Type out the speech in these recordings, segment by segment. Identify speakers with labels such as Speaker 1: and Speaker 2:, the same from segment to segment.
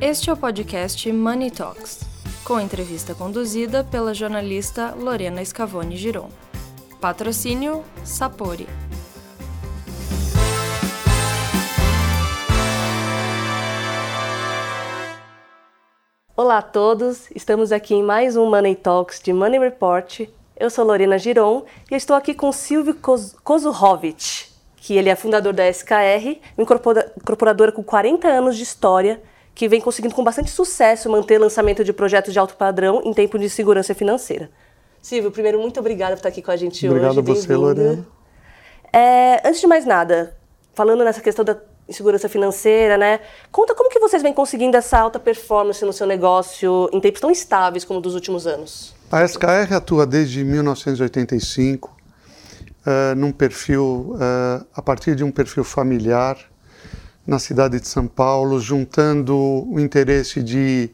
Speaker 1: Este é o podcast Money Talks, com entrevista conduzida pela jornalista Lorena Scavone Giron. Patrocínio Sapori.
Speaker 2: Olá a todos, estamos aqui em mais um Money Talks de Money Report. Eu sou Lorena Giron e estou aqui com Silvio Kozurovic, que ele é fundador da SKR, incorporadora com 40 anos de história, que vem conseguindo com bastante sucesso manter lançamento de projetos de alto padrão em tempo de segurança financeira. Silvio, primeiro, muito obrigada por estar aqui com a gente
Speaker 3: Obrigado
Speaker 2: hoje.
Speaker 3: Obrigado a você, Lorena.
Speaker 2: É, antes de mais nada, falando nessa questão da insegurança financeira, né? Conta como que vocês vêm conseguindo essa alta performance no seu negócio em tempos tão estáveis como dos últimos anos?
Speaker 3: A SKR atua desde 1985 uh, num perfil, uh, a partir de um perfil familiar na cidade de São Paulo, juntando o interesse de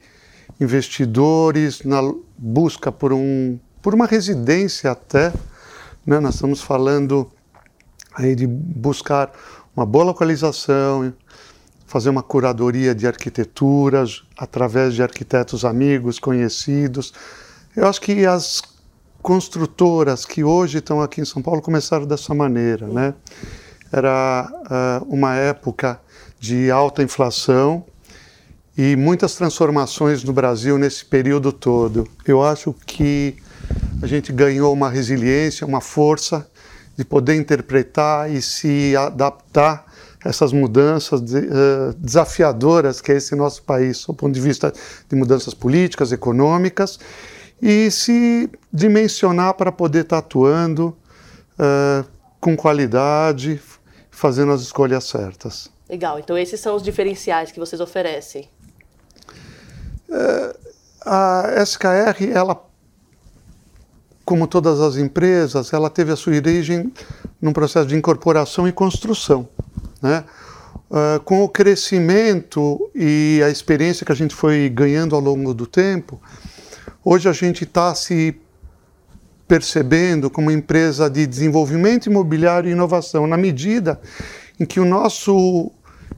Speaker 3: investidores na busca por, um, por uma residência até, né? Nós estamos falando aí de buscar uma boa localização, fazer uma curadoria de arquiteturas através de arquitetos amigos, conhecidos. Eu acho que as construtoras que hoje estão aqui em São Paulo começaram dessa maneira, né? Era uh, uma época de alta inflação e muitas transformações no Brasil nesse período todo. Eu acho que a gente ganhou uma resiliência, uma força de poder interpretar e se adaptar a essas mudanças de, uh, desafiadoras que é esse nosso país, do ponto de vista de mudanças políticas, econômicas, e se dimensionar para poder estar atuando uh, com qualidade, fazendo as escolhas certas.
Speaker 2: Legal, então esses são os diferenciais que vocês oferecem.
Speaker 3: Uh, a SKR, ela como todas as empresas, ela teve a sua origem num processo de incorporação e construção. Né? Uh, com o crescimento e a experiência que a gente foi ganhando ao longo do tempo, hoje a gente está se percebendo como empresa de desenvolvimento imobiliário e inovação, na medida em que o nosso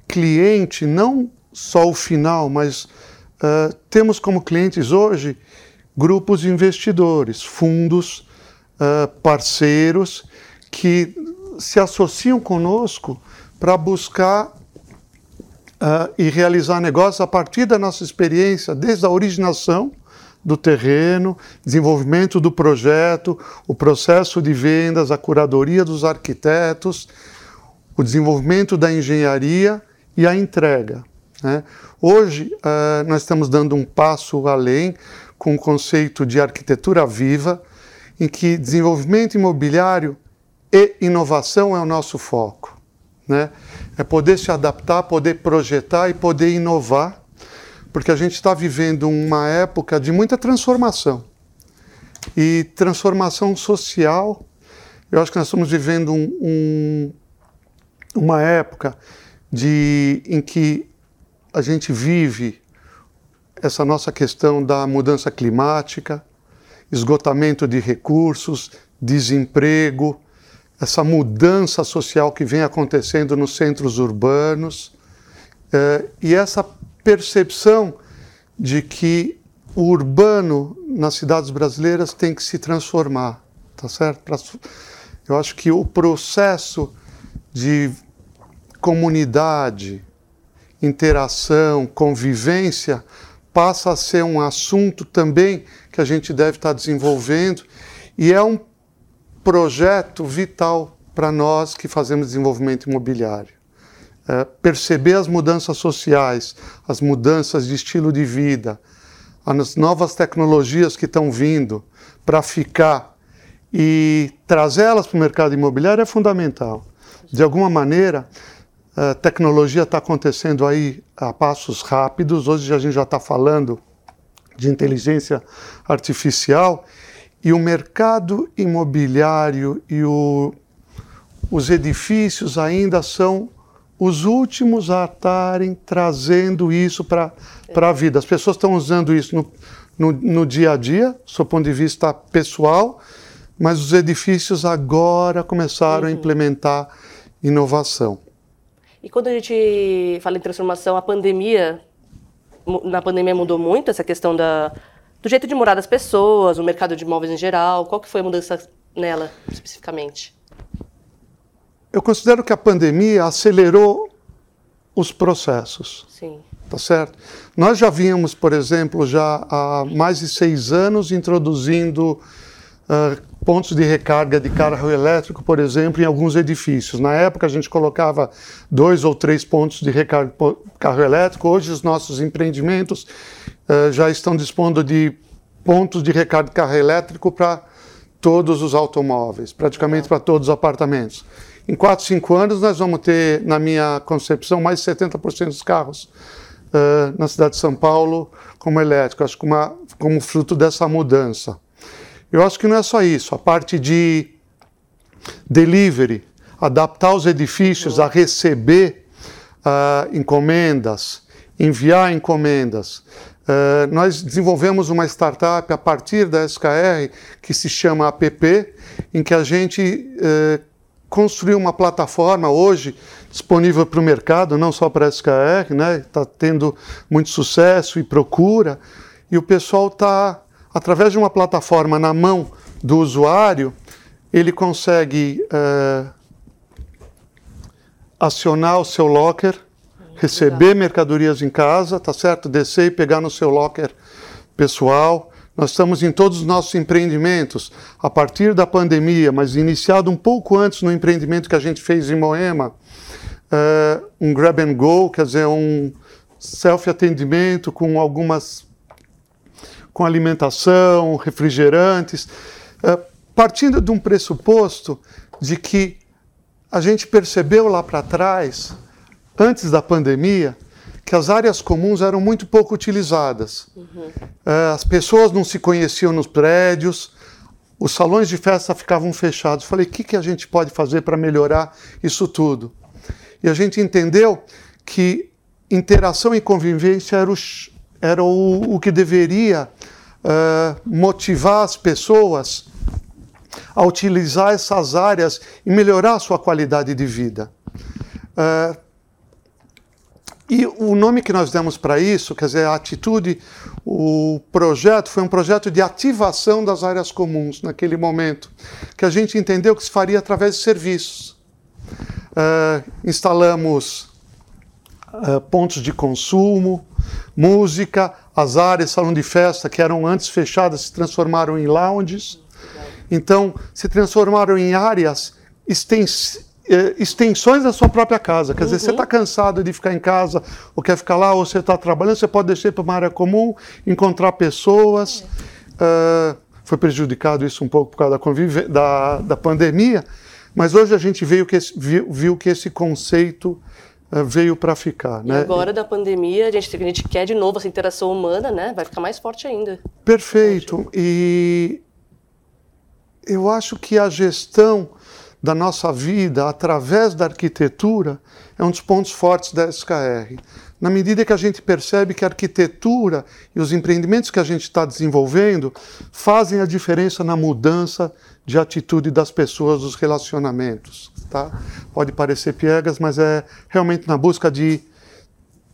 Speaker 3: cliente, não só o final, mas uh, temos como clientes hoje grupos de investidores, fundos, uh, parceiros que se associam conosco para buscar uh, e realizar negócios a partir da nossa experiência, desde a originação do terreno, desenvolvimento do projeto, o processo de vendas, a curadoria dos arquitetos, o desenvolvimento da engenharia e a entrega. Né? Hoje, uh, nós estamos dando um passo além com o conceito de arquitetura viva, em que desenvolvimento imobiliário e inovação é o nosso foco. Né? É poder se adaptar, poder projetar e poder inovar, porque a gente está vivendo uma época de muita transformação. E transformação social, eu acho que nós estamos vivendo um, um, uma época de, em que a gente vive essa nossa questão da mudança climática, esgotamento de recursos, desemprego, essa mudança social que vem acontecendo nos centros urbanos eh, e essa percepção de que o urbano nas cidades brasileiras tem que se transformar, tá certo? Eu acho que o processo de comunidade, interação, convivência passa a ser um assunto também que a gente deve estar desenvolvendo e é um projeto vital para nós que fazemos desenvolvimento imobiliário. É perceber as mudanças sociais, as mudanças de estilo de vida, as novas tecnologias que estão vindo para ficar e trazê-las para o mercado imobiliário é fundamental. De alguma maneira, a tecnologia está acontecendo aí a passos rápidos. Hoje a gente já está falando de inteligência artificial e o mercado imobiliário e o, os edifícios ainda são os últimos a estarem trazendo isso para a vida. As pessoas estão usando isso no, no, no dia a dia, do ponto de vista pessoal, mas os edifícios agora começaram uhum. a implementar inovação.
Speaker 2: E quando a gente fala em transformação, a pandemia na pandemia mudou muito essa questão da, do jeito de morar das pessoas, o mercado de imóveis em geral? Qual que foi a mudança nela, especificamente?
Speaker 3: Eu considero que a pandemia acelerou os processos.
Speaker 2: Sim.
Speaker 3: Tá certo? Nós já vínhamos, por exemplo, já há mais de seis anos introduzindo uh, pontos de recarga de carro elétrico, por exemplo, em alguns edifícios. Na época a gente colocava dois ou três pontos de recarga de carro elétrico. Hoje os nossos empreendimentos uh, já estão dispondo de pontos de recarga de carro elétrico para todos os automóveis, praticamente para todos os apartamentos. Em 4, 5 anos, nós vamos ter, na minha concepção, mais de 70% dos carros uh, na cidade de São Paulo como elétrico, acho que uma, como fruto dessa mudança. Eu acho que não é só isso, a parte de delivery, adaptar os edifícios a receber uh, encomendas, enviar encomendas. Uh, nós desenvolvemos uma startup a partir da SKR que se chama APP, em que a gente uh, construiu uma plataforma hoje disponível para o mercado, não só para a SKR, né? Está tendo muito sucesso e procura, e o pessoal está, através de uma plataforma na mão do usuário, ele consegue uh, acionar o seu locker receber mercadorias em casa, tá certo? Descer e pegar no seu locker pessoal. Nós estamos em todos os nossos empreendimentos, a partir da pandemia, mas iniciado um pouco antes no empreendimento que a gente fez em Moema, uh, um grab and go, quer dizer, um self-atendimento com algumas. Com alimentação, refrigerantes, uh, partindo de um pressuposto de que a gente percebeu lá para trás antes da pandemia, que as áreas comuns eram muito pouco utilizadas. Uhum. As pessoas não se conheciam nos prédios, os salões de festa ficavam fechados. Falei, o que, que a gente pode fazer para melhorar isso tudo? E a gente entendeu que interação e convivência era o, era o, o que deveria uh, motivar as pessoas a utilizar essas áreas e melhorar a sua qualidade de vida. Uh, e o nome que nós demos para isso, quer dizer, a atitude, o projeto foi um projeto de ativação das áreas comuns naquele momento, que a gente entendeu que se faria através de serviços. Uh, instalamos uh, pontos de consumo, música, as áreas, salão de festa, que eram antes fechadas, se transformaram em lounges. Então, se transformaram em áreas é, extensões da sua própria casa. Quer uhum. dizer, você está uhum. cansado de ficar em casa, ou quer ficar lá, ou você está trabalhando, você pode descer para uma área comum, encontrar pessoas. Uh, foi prejudicado isso um pouco por causa da, da, da pandemia, mas hoje a gente veio que esse, viu, viu que esse conceito veio para ficar.
Speaker 2: E
Speaker 3: né?
Speaker 2: agora da pandemia, a gente, a gente quer de novo essa interação humana, né? Vai ficar mais forte ainda.
Speaker 3: Perfeito. E eu acho que a gestão da nossa vida através da arquitetura é um dos pontos fortes da SKR. Na medida que a gente percebe que a arquitetura e os empreendimentos que a gente está desenvolvendo fazem a diferença na mudança de atitude das pessoas, dos relacionamentos. Tá? Pode parecer piegas, mas é realmente na busca de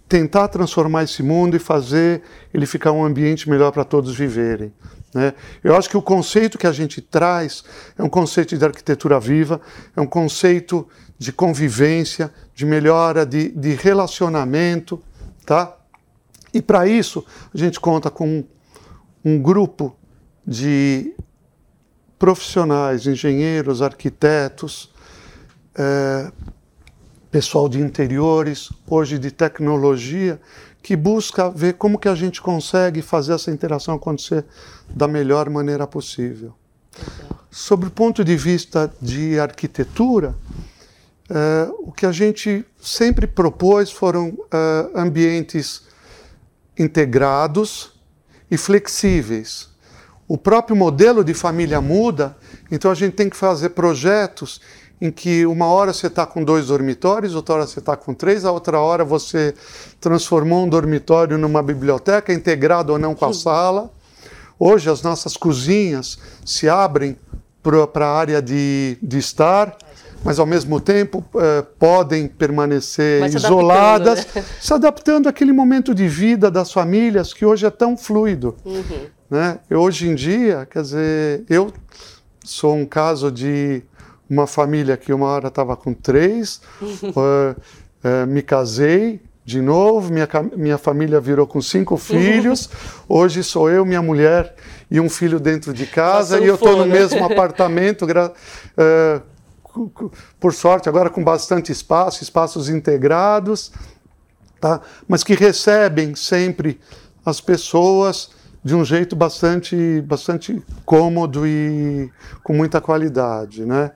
Speaker 3: tentar transformar esse mundo e fazer ele ficar um ambiente melhor para todos viverem. Né? Eu acho que o conceito que a gente traz é um conceito de arquitetura viva, é um conceito de convivência, de melhora de, de relacionamento, tá? E para isso a gente conta com um grupo de profissionais, engenheiros, arquitetos, é, pessoal de interiores, hoje de tecnologia, que busca ver como que a gente consegue fazer essa interação acontecer da melhor maneira possível. Sobre o ponto de vista de arquitetura, é, o que a gente sempre propôs foram é, ambientes integrados e flexíveis. O próprio modelo de família muda, então a gente tem que fazer projetos em que uma hora você está com dois dormitórios, outra hora você está com três, a outra hora você transformou um dormitório numa biblioteca, integrado ou não com a sala. Hoje as nossas cozinhas se abrem para a área de, de estar, mas ao mesmo tempo uh, podem permanecer se isoladas, adaptando, né? se adaptando àquele momento de vida das famílias que hoje é tão fluido. Uhum. Né? hoje em dia, quer dizer, eu sou um caso de uma família que uma hora estava com três, uh, uh, me casei de novo, minha, minha família virou com cinco filhos, hoje sou eu, minha mulher e um filho dentro de casa, e eu estou no mesmo apartamento, uh, por sorte, agora com bastante espaço, espaços integrados, tá? mas que recebem sempre as pessoas de um jeito bastante, bastante cômodo e com muita qualidade, né?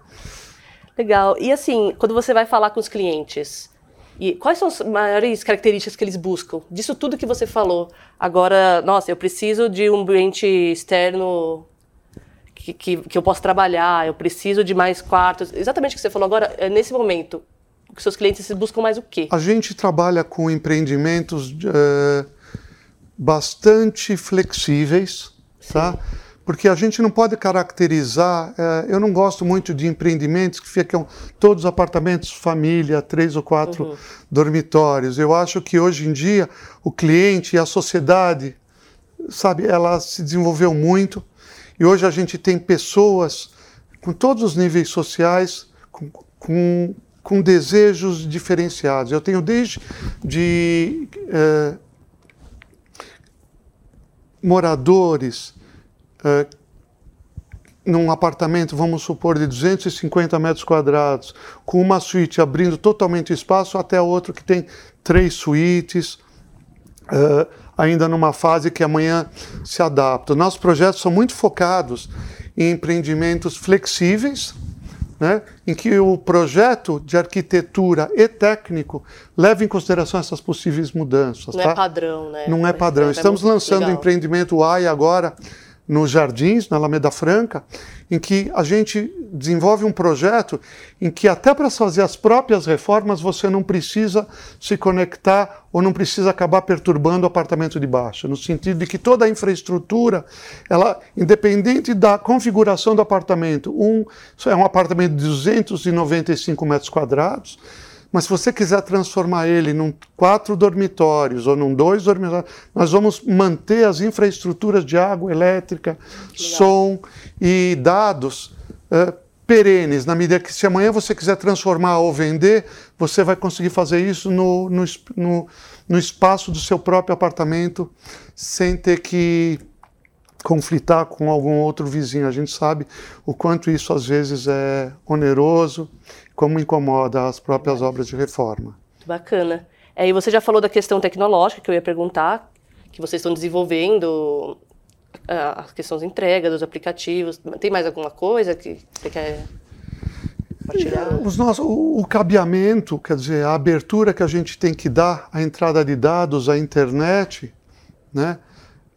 Speaker 2: Legal. E assim, quando você vai falar com os clientes, e quais são as maiores características que eles buscam? Disso tudo que você falou. Agora, nossa, eu preciso de um ambiente externo que, que, que eu possa trabalhar, eu preciso de mais quartos. Exatamente o que você falou agora, é nesse momento, os seus clientes buscam mais o quê?
Speaker 3: A gente trabalha com empreendimentos uh, bastante flexíveis? Sim. tá? porque a gente não pode caracterizar. É, eu não gosto muito de empreendimentos que ficam todos apartamentos, família, três ou quatro uhum. dormitórios. Eu acho que hoje em dia o cliente e a sociedade, sabe, ela se desenvolveu muito e hoje a gente tem pessoas com todos os níveis sociais, com, com, com desejos diferenciados. Eu tenho desde de é, moradores é, num apartamento, vamos supor, de 250 metros quadrados, com uma suíte abrindo totalmente espaço, até outro que tem três suítes, uh, ainda numa fase que amanhã se adapta. Nossos projetos são muito focados em empreendimentos flexíveis, né, em que o projeto de arquitetura e técnico leva em consideração essas possíveis mudanças.
Speaker 2: Não
Speaker 3: é tá?
Speaker 2: é padrão, né?
Speaker 3: Não é padrão. Estamos lançando o empreendimento AI agora nos Jardins, na Alameda Franca, em que a gente desenvolve um projeto em que até para fazer as próprias reformas você não precisa se conectar ou não precisa acabar perturbando o apartamento de baixo, no sentido de que toda a infraestrutura, ela independente da configuração do apartamento, um é um apartamento de 295 metros quadrados, mas se você quiser transformar ele num quatro dormitórios ou num dois dormitórios, nós vamos manter as infraestruturas de água elétrica, som e dados uh, perenes, na medida que se amanhã você quiser transformar ou vender, você vai conseguir fazer isso no, no, no, no espaço do seu próprio apartamento, sem ter que conflitar com algum outro vizinho. A gente sabe o quanto isso às vezes é oneroso como incomoda as próprias obras de reforma.
Speaker 2: Bacana. É, e você já falou da questão tecnológica que eu ia perguntar, que vocês estão desenvolvendo a questão da entrega dos aplicativos. Tem mais alguma coisa que você quer compartilhar?
Speaker 3: Os nossos, o, o cabeamento, quer dizer, a abertura que a gente tem que dar à entrada de dados, à internet, né?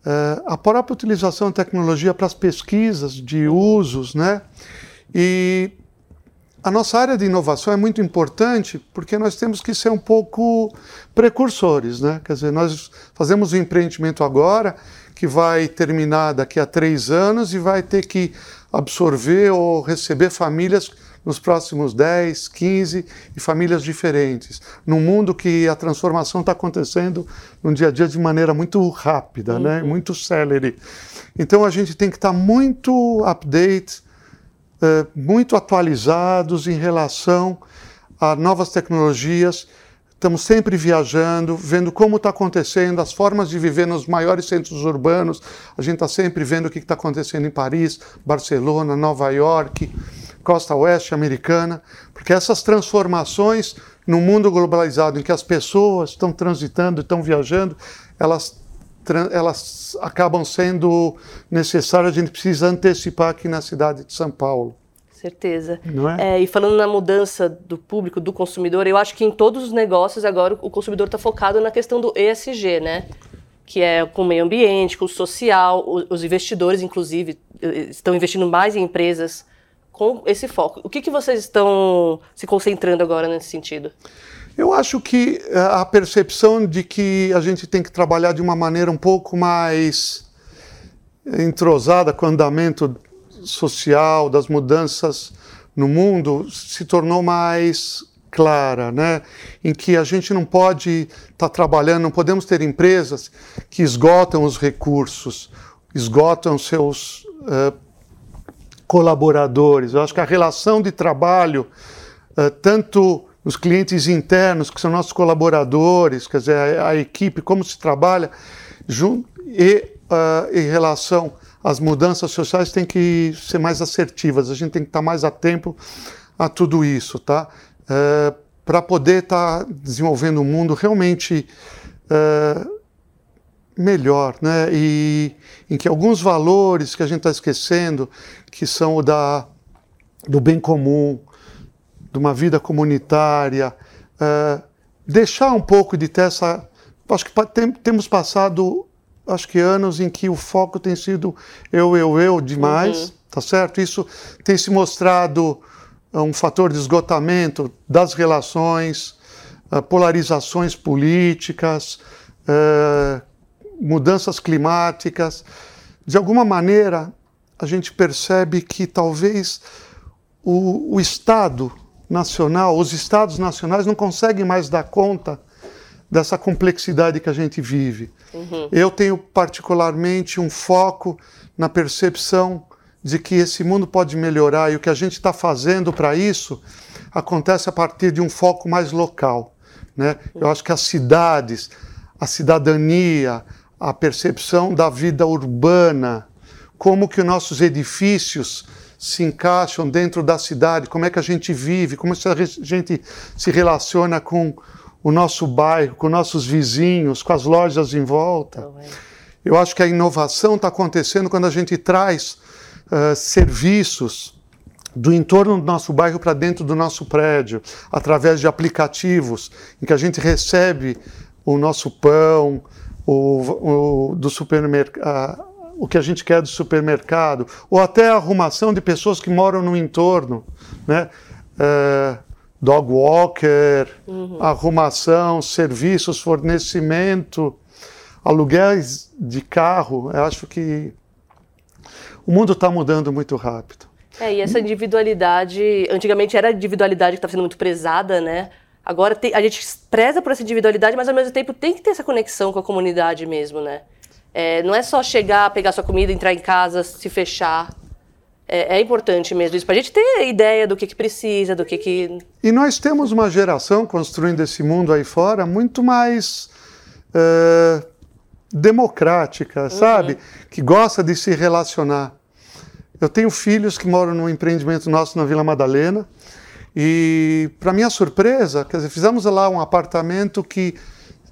Speaker 3: É, a própria utilização da tecnologia para as pesquisas de usos, né? E a nossa área de inovação é muito importante porque nós temos que ser um pouco precursores, né? Quer dizer, nós fazemos um empreendimento agora que vai terminar daqui a três anos e vai ter que absorver ou receber famílias nos próximos 10, 15 e famílias diferentes. Num mundo que a transformação está acontecendo no dia a dia de maneira muito rápida, né? uhum. né? muito célere. Então a gente tem que estar tá muito update eh, muito atualizados em relação a novas tecnologias. Estamos sempre viajando, vendo como está acontecendo, as formas de viver nos maiores centros urbanos. A gente está sempre vendo o que está acontecendo em Paris, Barcelona, Nova York, costa oeste americana, porque essas transformações no mundo globalizado em que as pessoas estão transitando, estão viajando, elas elas acabam sendo necessárias, a gente precisa antecipar aqui na cidade de São Paulo.
Speaker 2: Certeza.
Speaker 3: É?
Speaker 2: é? e falando na mudança do público, do consumidor, eu acho que em todos os negócios agora o consumidor está focado na questão do ESG, né? Que é com o meio ambiente, com o social, os investidores, inclusive, estão investindo mais em empresas com esse foco. O que, que vocês estão se concentrando agora nesse sentido?
Speaker 3: Eu acho que eh, a percepção de que a gente tem que trabalhar de uma maneira um pouco mais entrosada com o andamento social, das mudanças no mundo se tornou mais clara, né? em que a gente não pode estar tá trabalhando, não podemos ter empresas que esgotam os recursos, esgotam seus uh, colaboradores. Eu acho que a relação de trabalho, uh, tanto os clientes internos, que são nossos colaboradores, quer dizer, a, a equipe, como se trabalha, e uh, em relação às mudanças sociais, tem que ser mais assertivas, a gente tem que estar mais atento a tudo isso, tá? Uh, Para poder estar tá desenvolvendo um mundo realmente uh, melhor, né? E em que alguns valores que a gente está esquecendo, que são o da, do bem comum, de uma vida comunitária, uh, deixar um pouco de ter essa. Acho que tem, temos passado, acho que anos em que o foco tem sido eu, eu, eu demais, uhum. tá certo? Isso tem se mostrado um fator de esgotamento das relações, uh, polarizações políticas, uh, mudanças climáticas. De alguma maneira, a gente percebe que talvez o, o Estado nacional, os estados nacionais não conseguem mais dar conta dessa complexidade que a gente vive. Uhum. Eu tenho particularmente um foco na percepção de que esse mundo pode melhorar e o que a gente está fazendo para isso acontece a partir de um foco mais local. Né? Eu acho que as cidades, a cidadania, a percepção da vida urbana, como que nossos edifícios se encaixam dentro da cidade, como é que a gente vive, como a gente se relaciona com o nosso bairro, com nossos vizinhos, com as lojas em volta. Eu acho que a inovação está acontecendo quando a gente traz uh, serviços do entorno do nosso bairro para dentro do nosso prédio, através de aplicativos, em que a gente recebe o nosso pão, o, o do supermercado o que a gente quer do supermercado, ou até a arrumação de pessoas que moram no entorno, né? É, dog walker, uhum. arrumação, serviços, fornecimento, aluguéis de carro. Eu acho que o mundo está mudando muito rápido.
Speaker 2: É, e essa individualidade, antigamente era a individualidade que estava sendo muito prezada, né? Agora tem, a gente preza por essa individualidade, mas ao mesmo tempo tem que ter essa conexão com a comunidade mesmo, né? É, não é só chegar, pegar sua comida, entrar em casa, se fechar. É, é importante mesmo isso, para a gente ter ideia do que, que precisa, do que, que.
Speaker 3: E nós temos uma geração construindo esse mundo aí fora muito mais é, democrática, uhum. sabe? Que gosta de se relacionar. Eu tenho filhos que moram num empreendimento nosso na Vila Madalena. E, para minha surpresa, quer dizer, fizemos lá um apartamento que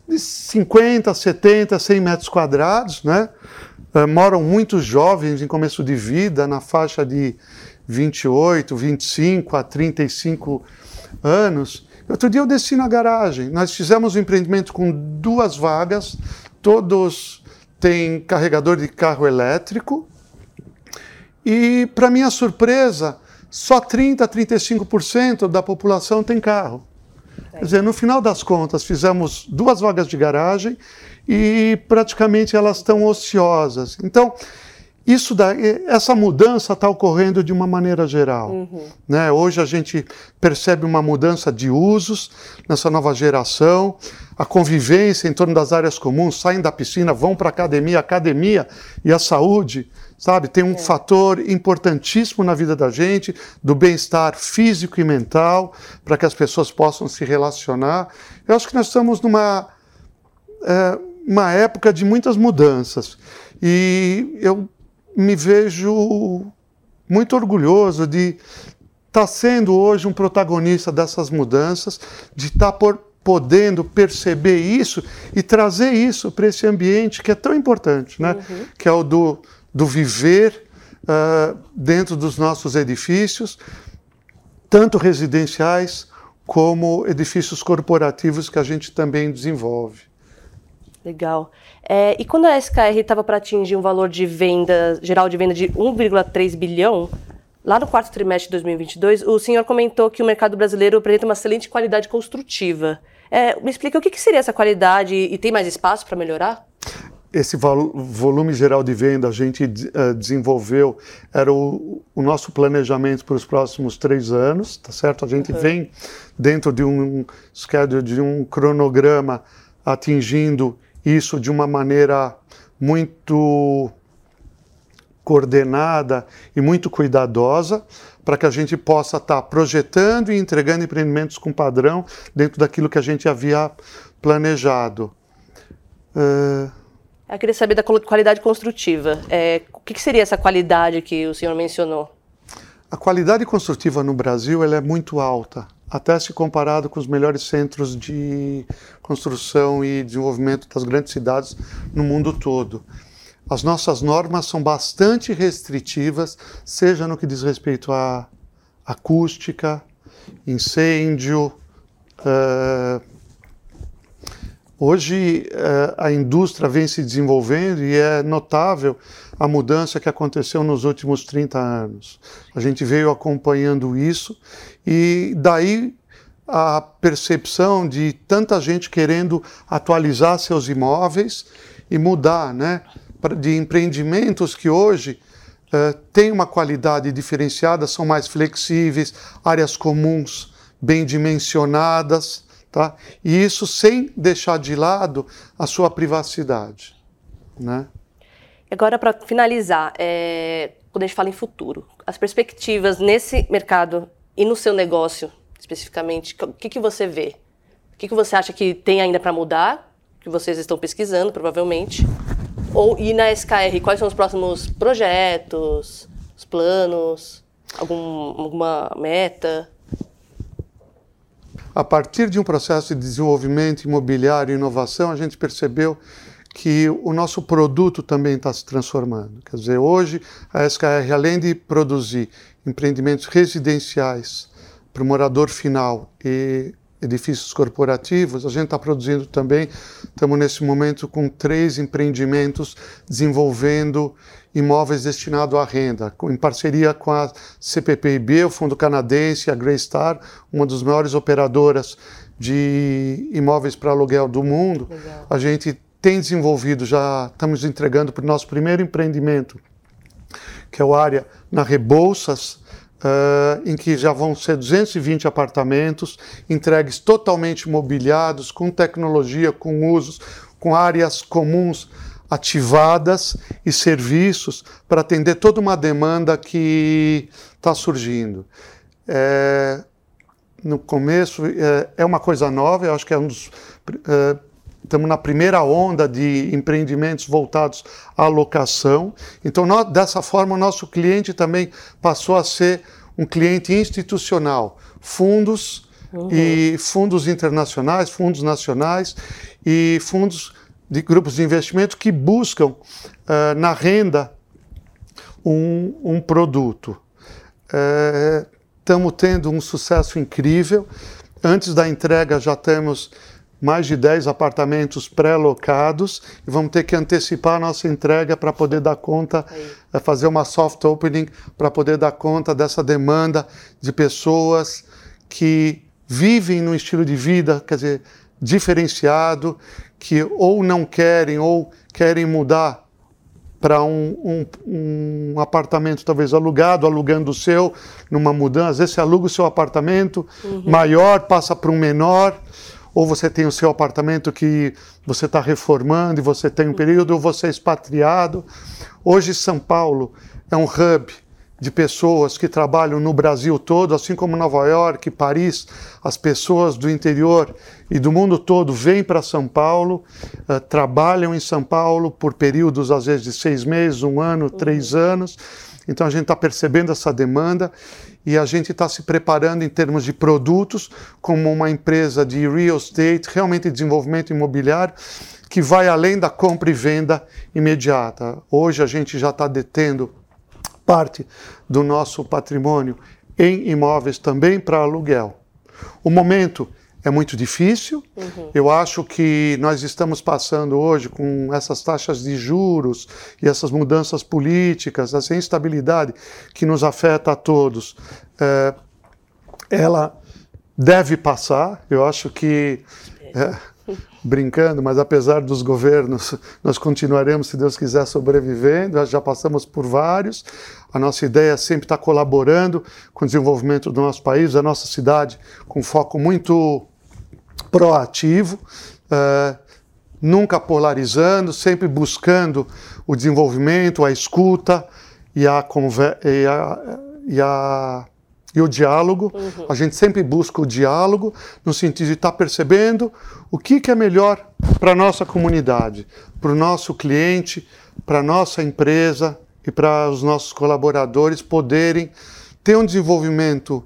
Speaker 3: de 50, 70, 100 metros quadrados, né? Uh, moram muitos jovens em começo de vida, na faixa de 28, 25 a 35 anos. Outro dia eu desci na garagem. Nós fizemos um empreendimento com duas vagas, todos têm carregador de carro elétrico. E, para minha surpresa, só 30 a 35% da população tem carro. Quer dizer, no final das contas, fizemos duas vagas de garagem e praticamente elas estão ociosas. Então, isso daí, essa mudança está ocorrendo de uma maneira geral. Uhum. Né? Hoje a gente percebe uma mudança de usos nessa nova geração, a convivência em torno das áreas comuns, saem da piscina, vão para a academia, academia e a saúde sabe? Tem um é. fator importantíssimo na vida da gente, do bem-estar físico e mental, para que as pessoas possam se relacionar. Eu acho que nós estamos numa é, uma época de muitas mudanças e eu me vejo muito orgulhoso de estar tá sendo hoje um protagonista dessas mudanças, de estar tá por, podendo perceber isso e trazer isso para esse ambiente que é tão importante, né? Uhum. Que é o do do viver uh, dentro dos nossos edifícios, tanto residenciais como edifícios corporativos que a gente também desenvolve.
Speaker 2: Legal. É, e quando a SKR estava para atingir um valor de venda, geral de venda de 1,3 bilhão, lá no quarto trimestre de 2022, o senhor comentou que o mercado brasileiro apresenta uma excelente qualidade construtiva. É, me explica o que, que seria essa qualidade e tem mais espaço para melhorar?
Speaker 3: esse volume geral de venda a gente uh, desenvolveu era o, o, nosso planejamento para os próximos três anos, tá certo? A gente uhum. vem dentro de um schedule, de um cronograma atingindo isso de uma maneira muito coordenada e muito cuidadosa para que a gente possa estar tá projetando e entregando empreendimentos com padrão dentro daquilo que a gente havia planejado.
Speaker 2: Uh... Eu queria saber da qualidade construtiva. É, o que, seria essa qualidade que o senhor mencionou?
Speaker 3: A qualidade construtiva no Brasil ela é muito alta, até se comparado com os melhores centros de construção e desenvolvimento das grandes cidades no mundo todo. As nossas normas são bastante restritivas, seja no que diz respeito à acústica, incêndio, uh, Hoje eh, a indústria vem se desenvolvendo e é notável a mudança que aconteceu nos últimos 30 anos. A gente veio acompanhando isso e daí a percepção de tanta gente querendo atualizar seus imóveis e mudar, né? De empreendimentos que hoje uh, têm uma qualidade diferenciada, são mais flexíveis, áreas comuns bem dimensionadas Tá? E isso sem deixar de lado a sua privacidade. Né?
Speaker 2: Agora, para finalizar, é, quando a gente fala em futuro, as perspectivas nesse mercado e no seu negócio, especificamente, o que, que você vê? O que, que você acha que tem ainda para mudar, que vocês estão pesquisando, provavelmente? Ou, e na SKR, quais são os próximos projetos, os planos, algum, alguma meta?
Speaker 3: A partir de um processo de desenvolvimento imobiliário e inovação, a gente percebeu que o nosso produto também está se transformando. Quer dizer, hoje a SKR, além de produzir empreendimentos residenciais para o morador final e edifícios corporativos, a gente está produzindo também, estamos nesse momento com três empreendimentos desenvolvendo imóveis destinados à renda, em parceria com a CPPIB, o Fundo Canadense, a Greystar, uma das maiores operadoras de imóveis para aluguel do mundo. Legal. A gente tem desenvolvido, já estamos entregando para o nosso primeiro empreendimento, que é o área na Rebouças, Uh, em que já vão ser 220 apartamentos entregues totalmente mobiliados, com tecnologia, com usos, com áreas comuns ativadas e serviços para atender toda uma demanda que está surgindo. É, no começo é, é, uma coisa nova, eu acho que é um dos. É, estamos na primeira onda de empreendimentos voltados à locação. Então, nós, dessa forma, o nosso cliente também passou a ser um cliente institucional. Fundos uhum. e fundos internacionais, fundos nacionais e fundos de grupos de investimento que buscam uh, na renda um, um produto. Estamos uh, tendo um sucesso incrível. Antes da entrega já temos mais de 10 apartamentos pré-locados e vamos ter que antecipar a nossa entrega para poder dar conta, uh, fazer uma soft opening para poder dar conta dessa demanda de pessoas que vivem num estilo de vida, quer dizer, diferenciado, que ou não querem ou querem mudar para um, um, um, apartamento talvez alugado, alugando o seu, numa mudança. Às vezes você aluga o seu apartamento uhum. maior, passa para um menor, ou você tem o seu apartamento que você está reformando e você tem um período, ou você é expatriado. Hoje São Paulo é um hub de pessoas que trabalham no Brasil todo, assim como Nova York, Paris, as pessoas do interior e do mundo todo vêm para São Paulo, uh, trabalham em São Paulo por períodos, às vezes, de seis meses, um ano, três anos. Então a gente está percebendo essa demanda e a gente está se preparando em termos de produtos, como uma empresa de real estate, realmente desenvolvimento imobiliário, que vai além da compra e venda imediata. Hoje a gente já está detendo parte do nosso patrimônio em imóveis também para aluguel. O momento é muito difícil. Uhum. Eu acho que nós estamos passando hoje com essas taxas de juros e essas mudanças políticas, essa instabilidade que nos afeta a todos. É, ela deve passar. Eu acho que é, brincando, mas apesar dos governos, nós continuaremos, se Deus quiser, sobrevivendo. Já passamos por vários. A nossa ideia é sempre estar colaborando com o desenvolvimento do nosso país, da nossa cidade, com foco muito proativo, uh, nunca polarizando, sempre buscando o desenvolvimento, a escuta e a, e a, e a e o diálogo. Uhum. A gente sempre busca o diálogo no sentido de estar tá percebendo o que, que é melhor para a nossa comunidade, para o nosso cliente, para a nossa empresa e para os nossos colaboradores poderem ter um desenvolvimento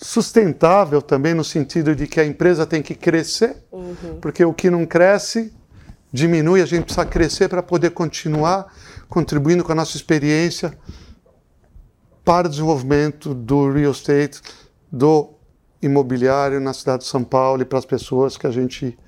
Speaker 3: sustentável também no sentido de que a empresa tem que crescer, uhum. porque o que não cresce diminui, a gente precisa crescer para poder continuar contribuindo com a nossa experiência para o desenvolvimento do real estate, do imobiliário na cidade de São Paulo e para as pessoas que a gente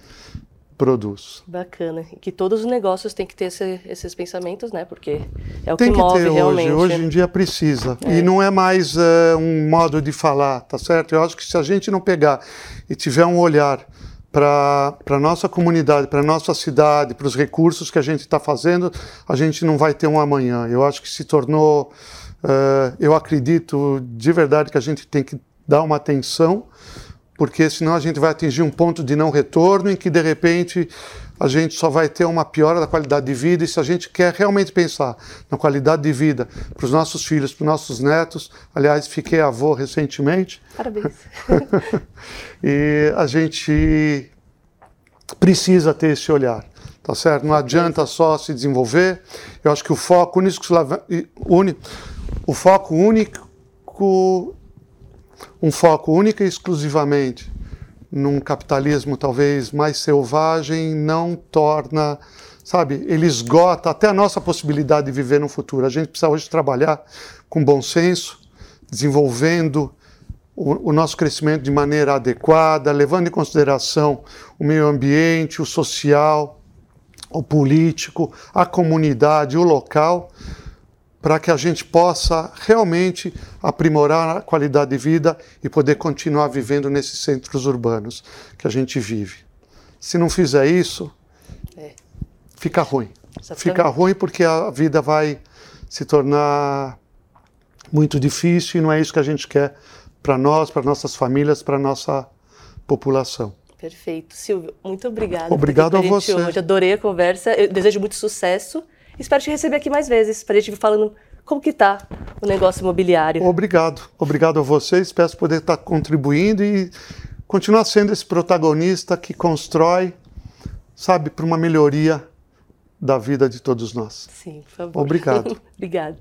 Speaker 3: produz.
Speaker 2: Bacana. E que todos os negócios têm que ter esse, esses pensamentos, né? Porque é o
Speaker 3: Tem
Speaker 2: que, que move
Speaker 3: ter
Speaker 2: realmente.
Speaker 3: Hoje, hoje em dia precisa. É. E não é mais uh, um modo de falar, tá certo? Eu acho que se a gente não pegar e tiver um olhar para a nossa comunidade, para a nossa cidade, para os recursos que a gente está fazendo, a gente não vai ter um amanhã. Eu acho que se tornou Uh, eu acredito de verdade que a gente tem que dar uma atenção, porque senão a gente vai atingir um ponto de não retorno em que de repente a gente só vai ter uma piora da qualidade de vida. E se a gente quer realmente pensar na qualidade de vida para os nossos filhos, para os nossos netos, aliás, fiquei avô recentemente.
Speaker 2: Parabéns.
Speaker 3: e a gente precisa ter esse olhar tá certo? Não adianta só se desenvolver. Eu acho que o foco único, o foco único, um foco único e exclusivamente num capitalismo talvez mais selvagem não torna, sabe, ele esgota até a nossa possibilidade de viver no futuro. A gente precisa hoje trabalhar com bom senso, desenvolvendo o, o nosso crescimento de maneira adequada, levando em consideração o meio ambiente, o social, o político, a comunidade, o local para que a gente possa realmente aprimorar a qualidade de vida e poder continuar vivendo nesses centros urbanos que a gente vive. Se não fizer isso, é. fica ruim. Exatamente. Fica ruim porque a vida vai se tornar muito difícil e não é isso que a gente quer para nós, para nossas famílias, para nossa população.
Speaker 2: Perfeito. Silvio, muito obrigada.
Speaker 3: Obrigado a você. Hoje.
Speaker 2: Adorei a conversa. Eu desejo muito sucesso Espero te receber aqui mais vezes, para a gente ir falando como que está o negócio imobiliário.
Speaker 3: Obrigado. Obrigado a vocês. Espero poder estar contribuindo e continuar sendo esse protagonista que constrói, sabe, para uma melhoria da vida de todos nós.
Speaker 2: Sim, por favor.
Speaker 3: Obrigado.
Speaker 2: Obrigado.